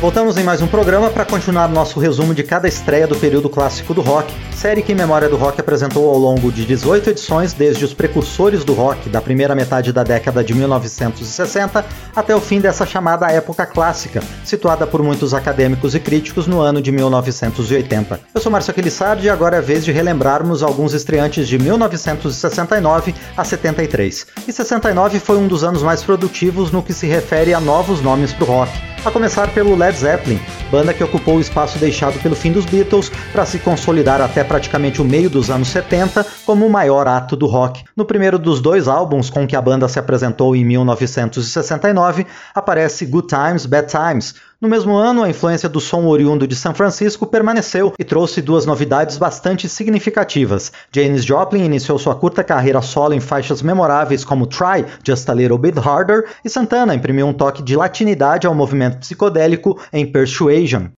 Voltamos em mais um programa para continuar nosso resumo de cada estreia do período clássico do rock, série que Memória do Rock apresentou ao longo de 18 edições, desde os precursores do rock da primeira metade da década de 1960 até o fim dessa chamada época clássica, situada por muitos acadêmicos e críticos no ano de 1980. Eu sou Márcio Aquilissardi e agora é vez de relembrarmos alguns estreantes de 1969 a 73. E 69 foi um dos anos mais produtivos no que se refere a novos nomes para o rock a começar pelo Led Zeppelin, banda que ocupou o espaço deixado pelo fim dos Beatles para se consolidar até praticamente o meio dos anos 70 como o maior ato do rock. No primeiro dos dois álbuns com que a banda se apresentou em 1969, aparece Good Times, Bad Times, no mesmo ano, a influência do som oriundo de São Francisco permaneceu e trouxe duas novidades bastante significativas. Janis Joplin iniciou sua curta carreira solo em faixas memoráveis como Try Just a Little Bit Harder e Santana imprimiu um toque de latinidade ao movimento psicodélico em Persuasion.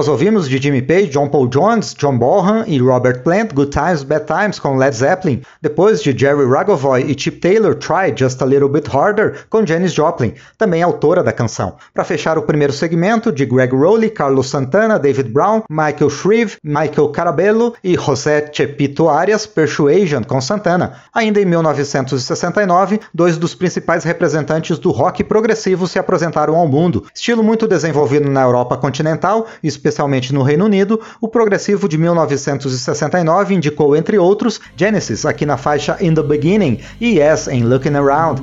Nós ouvimos de Jimmy Page, John Paul Jones, John Bonham e Robert Plant Good Times, Bad Times com Led Zeppelin. Depois de Jerry Ragovoy e Chip Taylor, Try Just a Little Bit Harder com Janis Joplin, também autora da canção. Para fechar o primeiro segmento, de Greg Rowley, Carlos Santana, David Brown, Michael Shreve, Michael Carabello e José Chepito Arias, Persuasion com Santana. Ainda em 1969, dois dos principais representantes do rock progressivo se apresentaram ao mundo. Estilo muito desenvolvido na Europa continental, especialmente no Reino Unido, o progressivo de 1969 indicou, entre outros, Genesis aqui na faixa In the Beginning e Yes em Looking Around.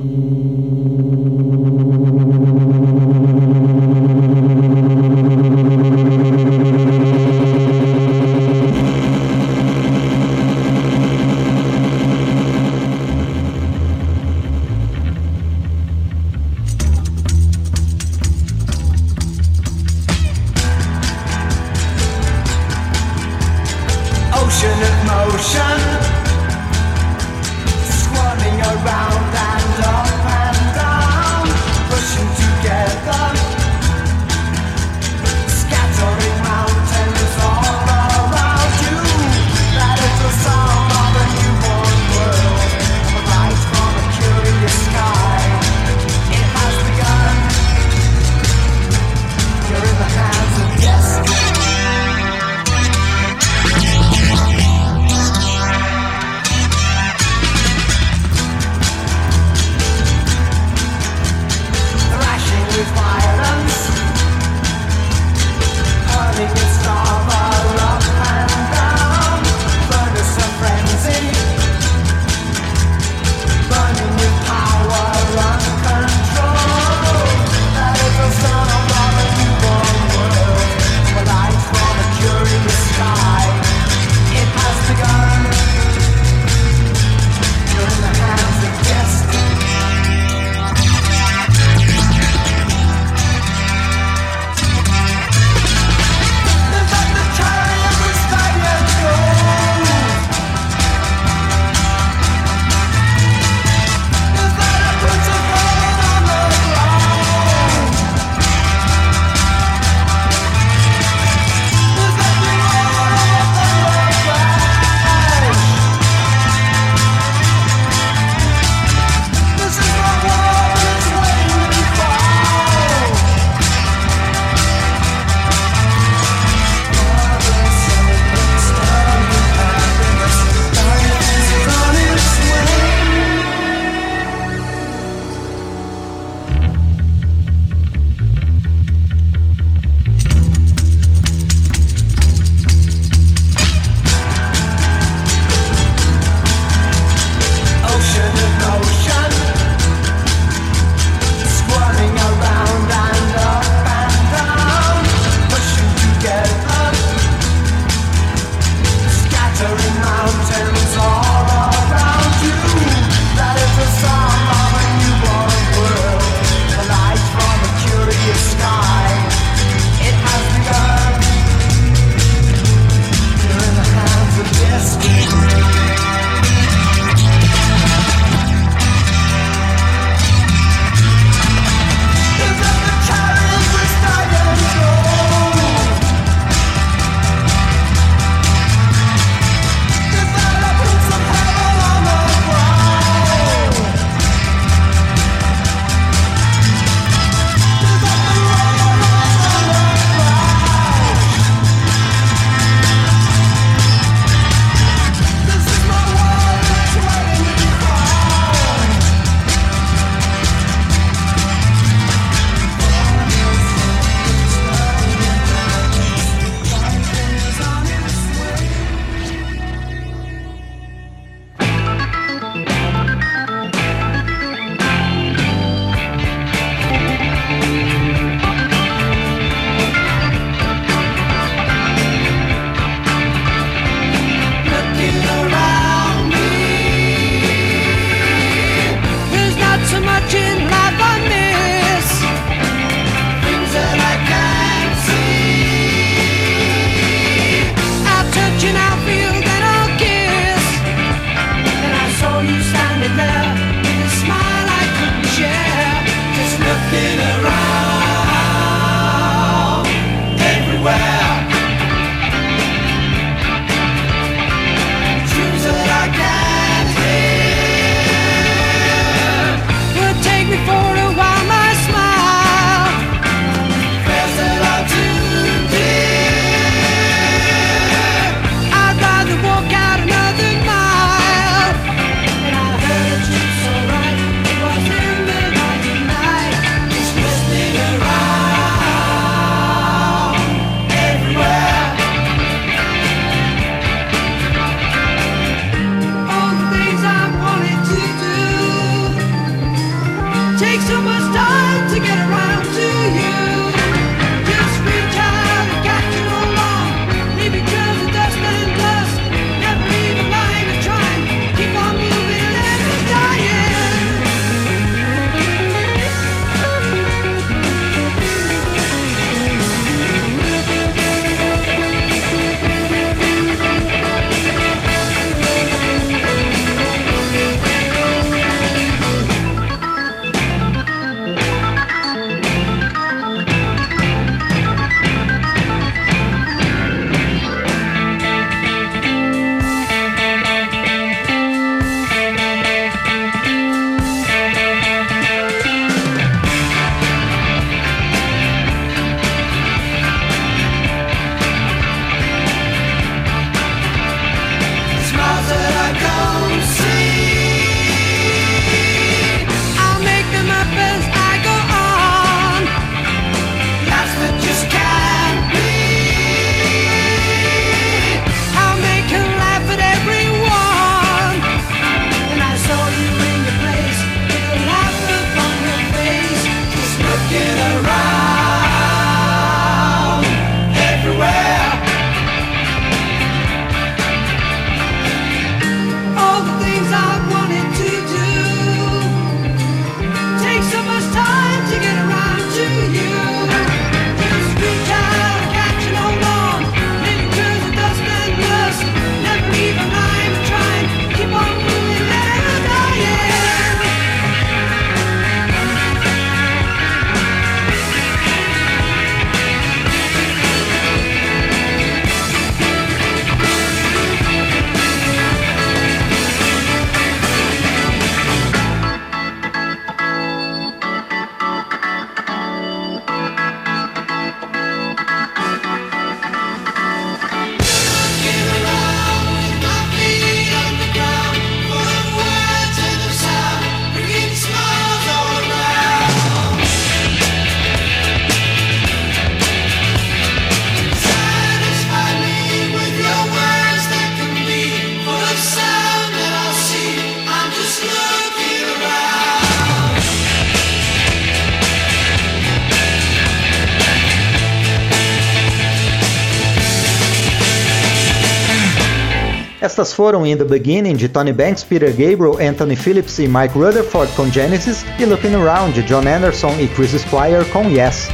Estas foram In the Beginning de Tony Banks, Peter Gabriel, Anthony Phillips e Mike Rutherford com Genesis e Looking Around de John Anderson e Chris Squire com Yes.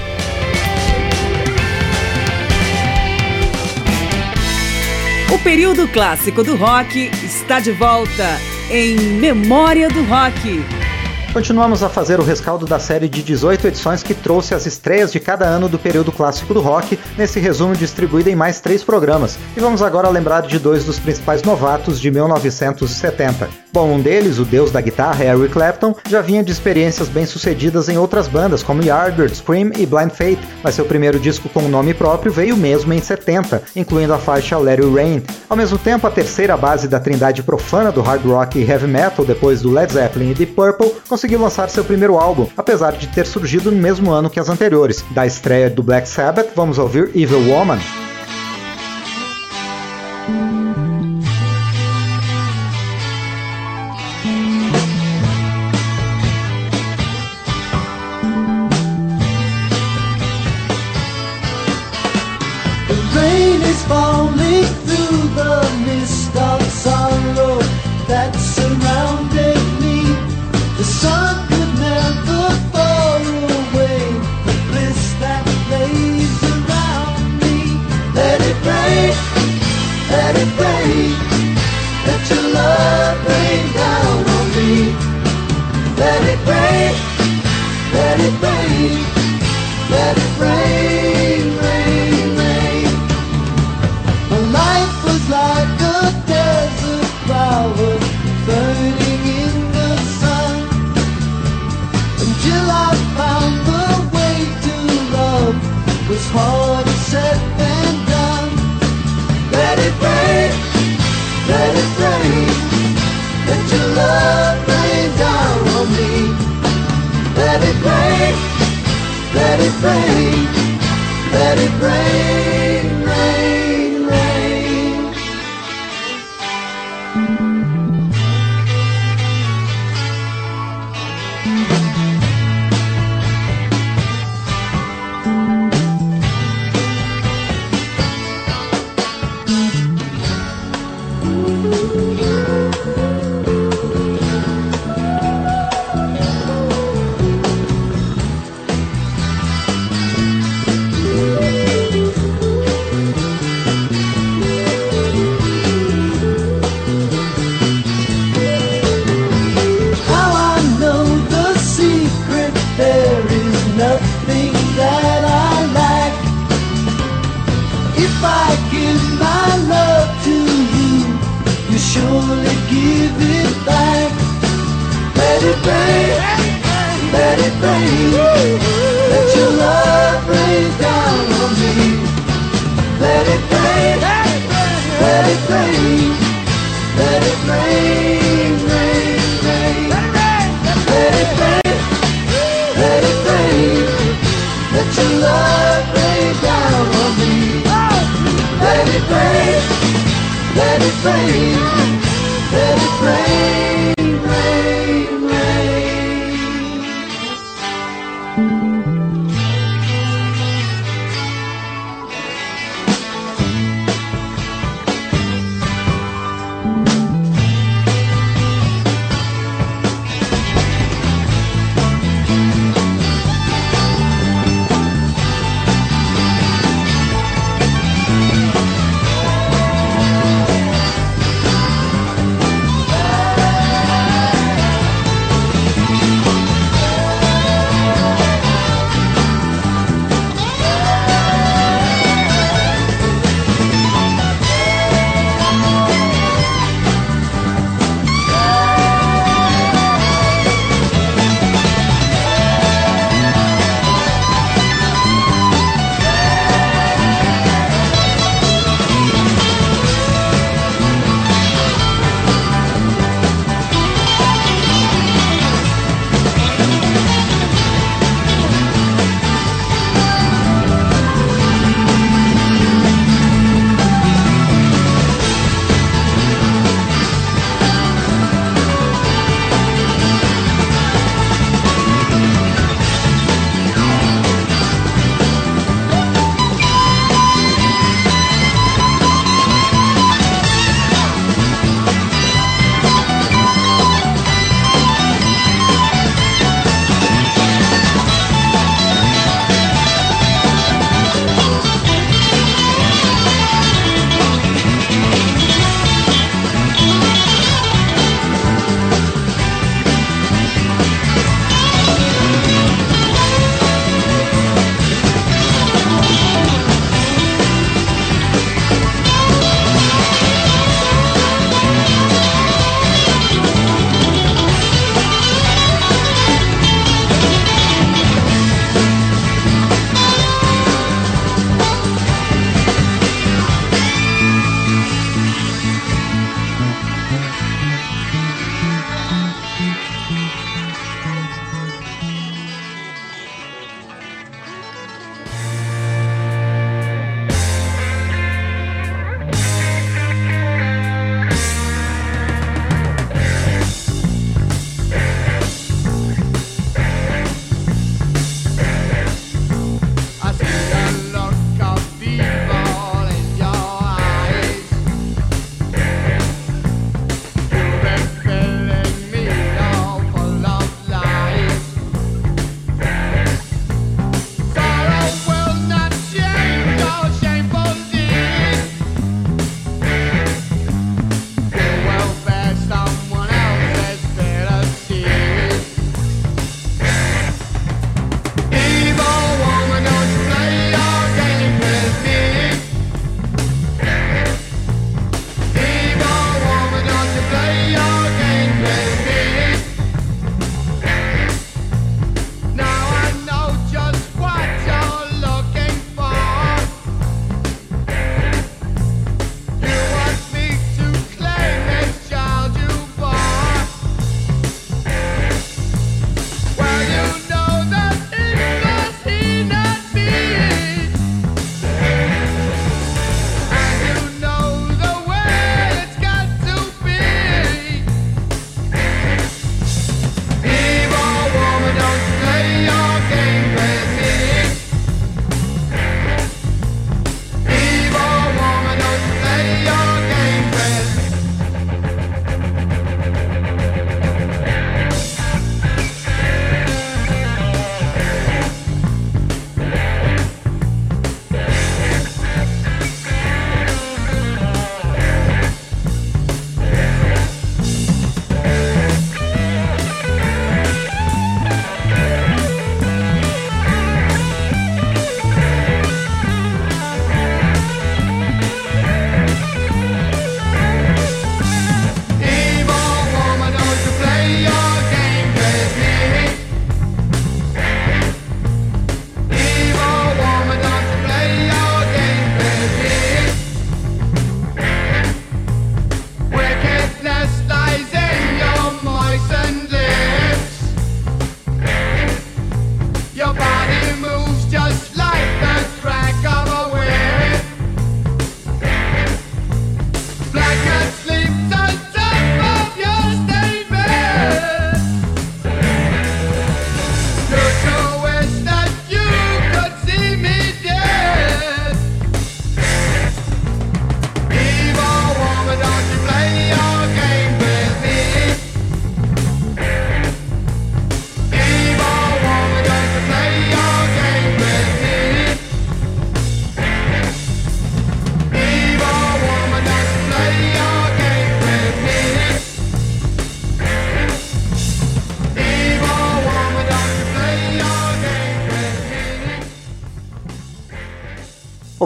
O período clássico do rock está de volta em Memória do Rock. Continuamos a fazer o rescaldo da série de 18 edições que trouxe as estreias de cada ano do período clássico do rock, nesse resumo distribuído em mais três programas. E vamos agora lembrar de dois dos principais novatos de 1970. Bom, um deles, o deus da guitarra, Eric Clapton, já vinha de experiências bem-sucedidas em outras bandas, como Yardbird, Scream e Blind Faith, mas seu primeiro disco com nome próprio veio mesmo em 70, incluindo a faixa It Rain. Ao mesmo tempo, a terceira base da trindade profana do hard rock e heavy metal, depois do Led Zeppelin e Deep Purple, conseguiu lançar seu primeiro álbum, apesar de ter surgido no mesmo ano que as anteriores. Da estreia do Black Sabbath, vamos ouvir Evil Woman.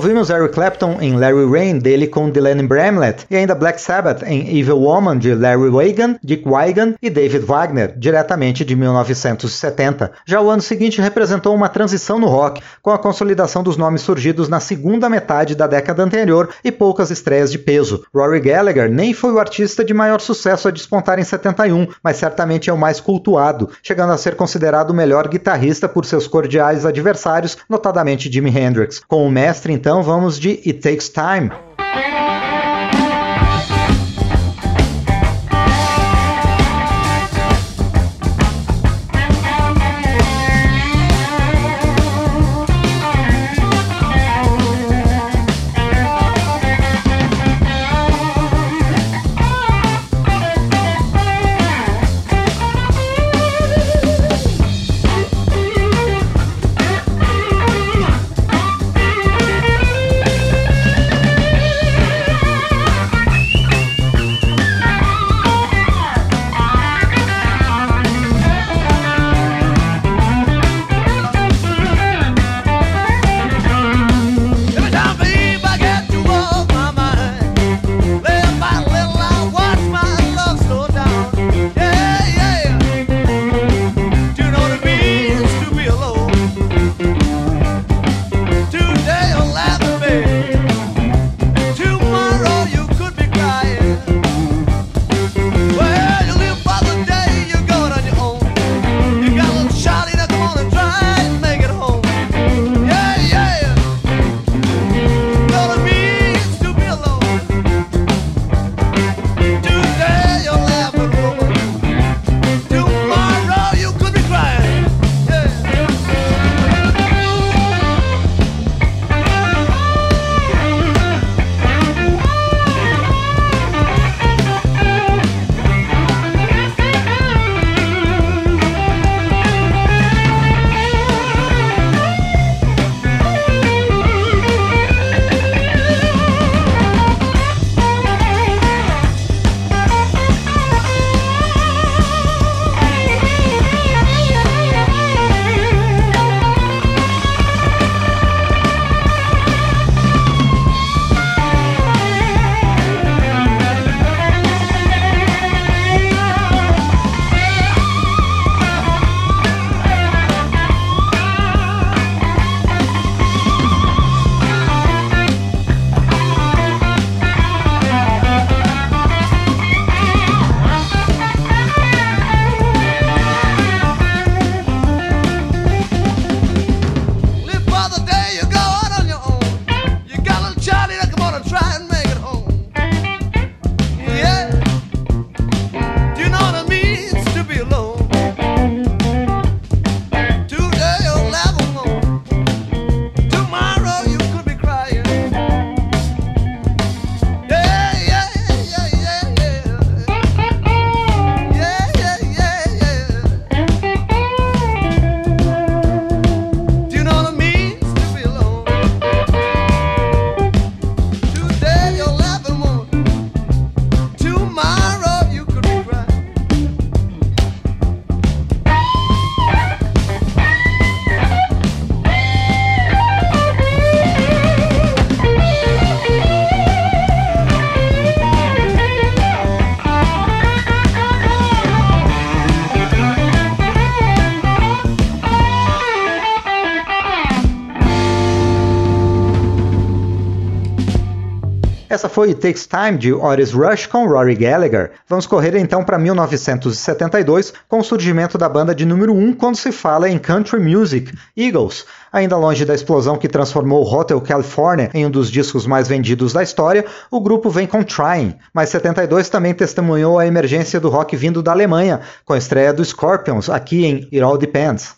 Ouvimos Eric Clapton em Larry Rain, dele com Delaney Bramlett, e ainda Black Sabbath em Evil Woman, de Larry Wagan, Dick Wigan e David Wagner, diretamente de 1970. Já o ano seguinte representou uma transição no rock, com a consolidação dos nomes surgidos na segunda metade da década anterior e poucas estreias de peso. Rory Gallagher nem foi o artista de maior sucesso a despontar em 71, mas certamente é o mais cultuado, chegando a ser considerado o melhor guitarrista por seus cordiais adversários, notadamente Jimi Hendrix. Com o mestre, então, vamos de It Takes Time. Essa foi Takes Time de Otis Rush com Rory Gallagher. Vamos correr então para 1972 com o surgimento da banda de número 1 um quando se fala em country music, Eagles. Ainda longe da explosão que transformou Hotel California em um dos discos mais vendidos da história, o grupo vem com Trying, mas 72 também testemunhou a emergência do rock vindo da Alemanha, com a estreia do Scorpions aqui em It All Depends.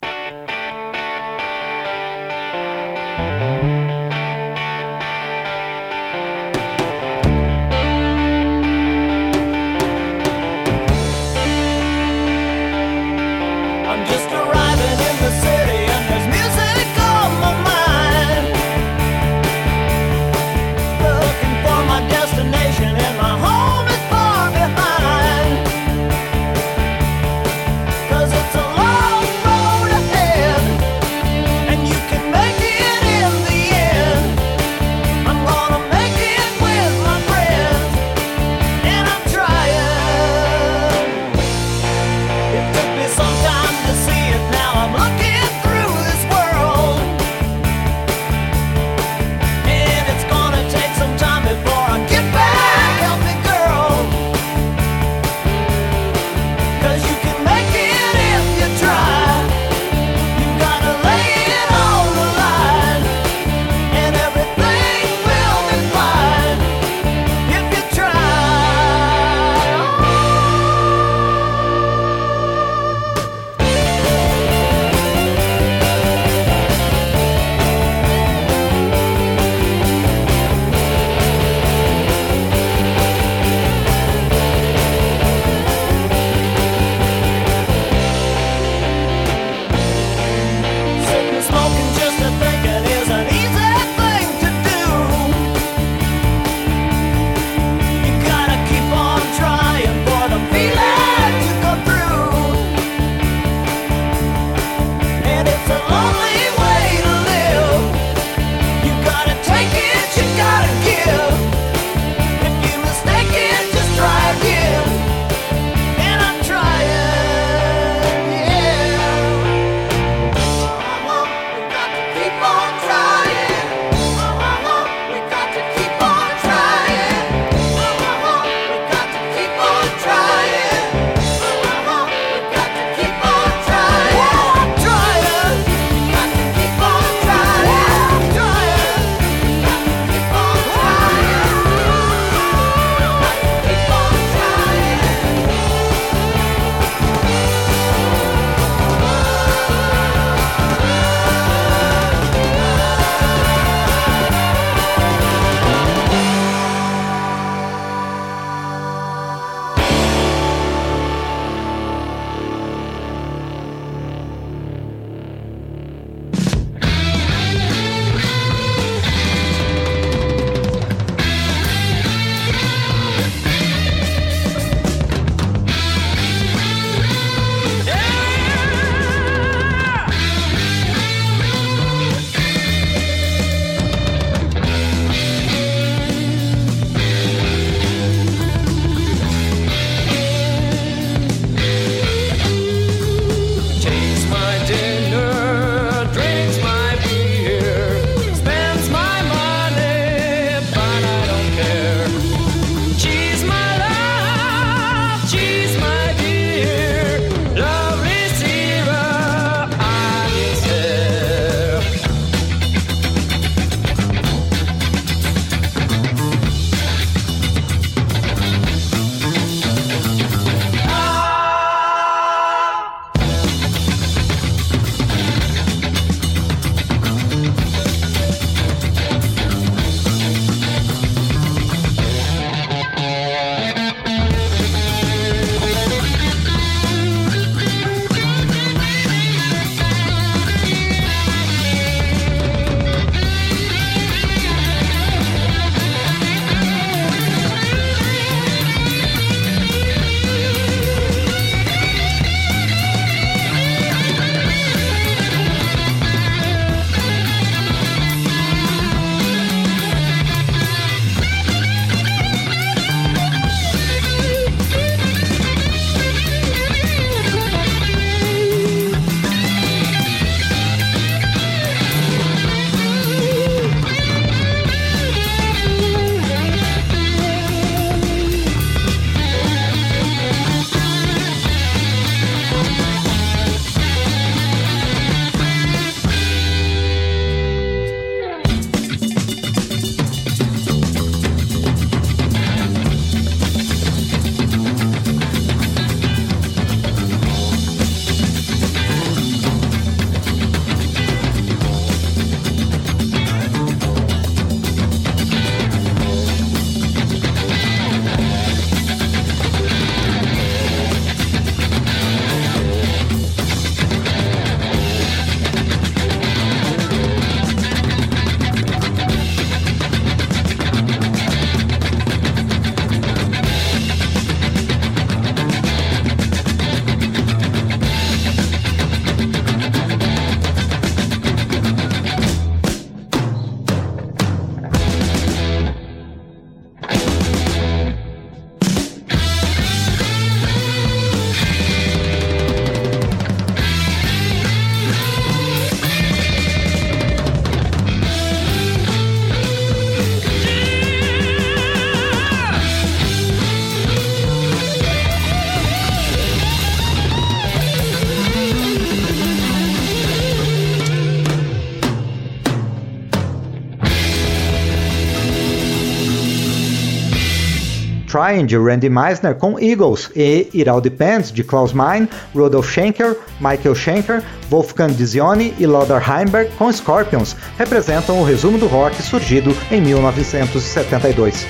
De Randy Meisner com Eagles e It All Depends de Klaus Meine, Rudolf Schenker, Michael Schenker, Wolfgang Dizioni e Lothar Heimberg com Scorpions representam o resumo do rock surgido em 1972.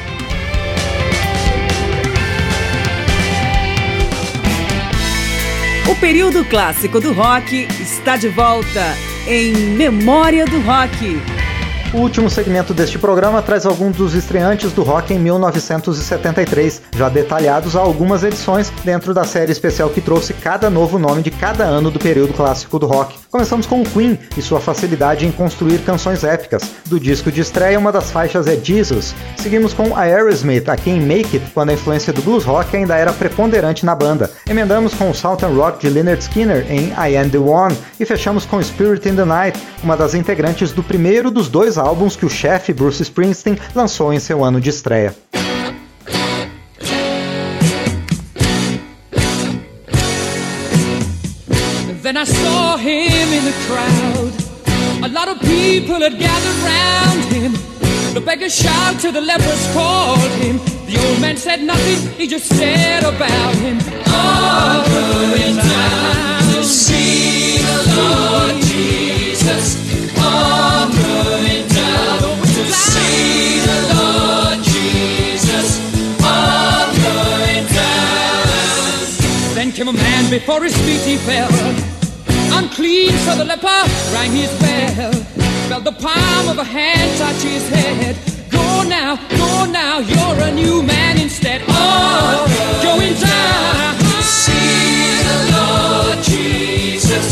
O período clássico do rock está de volta em Memória do Rock. O último segmento deste programa traz alguns dos estreantes do rock em 1973, já detalhados a algumas edições dentro da série especial que trouxe cada novo nome de cada ano do período clássico do rock. Começamos com o Queen e sua facilidade em construir canções épicas. Do disco de estreia, uma das faixas é Jesus. Seguimos com Aerosmith, aqui em Make It, quando a influência do blues rock ainda era preponderante na banda. Emendamos com o Southern Rock de Leonard Skinner em I Am The One e fechamos com Spirit in the Night, uma das integrantes do primeiro dos dois álbuns que o chefe Bruce Springsteen lançou em seu ano de estreia. Then I saw him in the crowd. A lot of people had gathered round him. The beggar shouted the lepers called him. The old man said nothing, he just stared about him. All going down to see the Lord came a man before his feet he fell. Unclean, so the leper rang his bell. Felt the palm of a hand touch his head. Go now, go now, you're a new man instead. Oh, going down. See the Lord Jesus.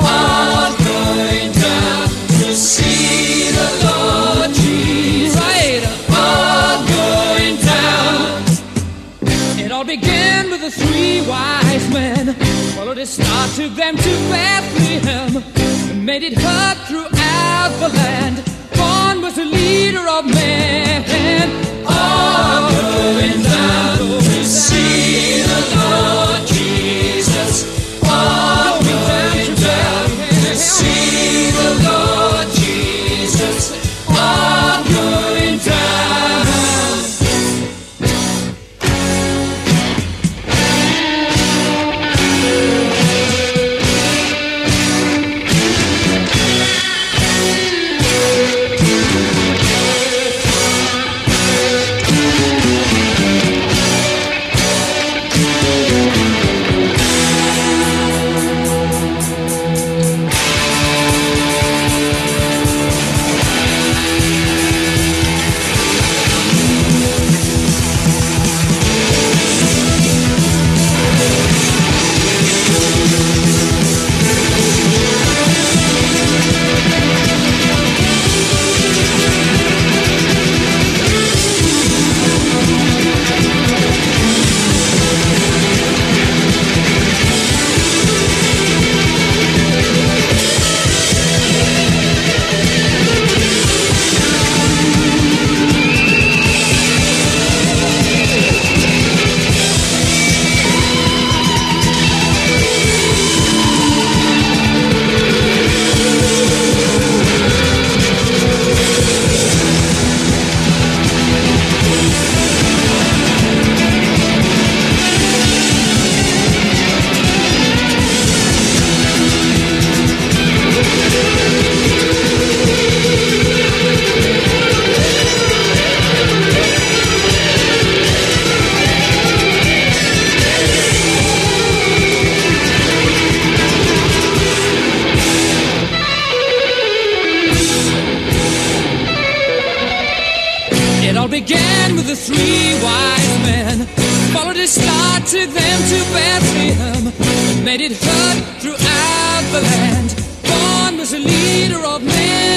All going down to see the Lord Jesus. Right, all going down. It all began with the three wise. A star, took them to Bethlehem. And made it heard throughout the land. Born was the leader of men. The three wise men. Followed his star, took them to Bethlehem. Made it heard throughout the land. Born was a leader of men.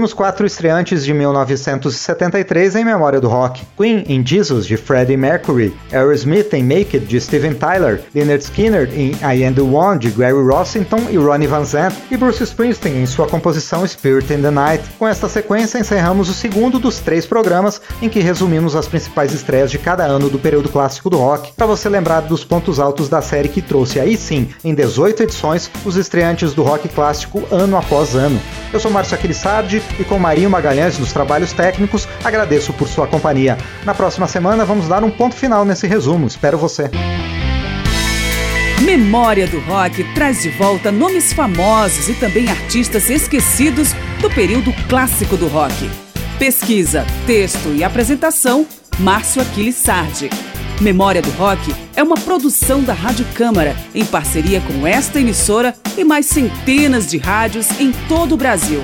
Ouvimos quatro estreantes de 1973 em memória do rock: Queen em Jesus de Freddie Mercury, Aerosmith em Make It de Steven Tyler, Leonard Skinner em I Am the One de Gary Rossington e Ronnie Van Zant, e Bruce Springsteen em sua composição Spirit in the Night. Com esta sequência encerramos o segundo dos três programas em que resumimos as principais estreias de cada ano do período clássico do rock, para você lembrar dos pontos altos da série que trouxe aí sim, em 18 edições, os estreantes do rock clássico ano após ano. Eu sou Márcio Aquilissardi e com Marinho Magalhães nos trabalhos técnicos, agradeço por sua companhia. Na próxima semana vamos dar um ponto final nesse resumo. Espero você. Memória do Rock traz de volta nomes famosos e também artistas esquecidos do período clássico do rock. Pesquisa, texto e apresentação, Márcio Aquiles Sardi. Memória do Rock é uma produção da Rádio Câmara, em parceria com esta emissora e mais centenas de rádios em todo o Brasil.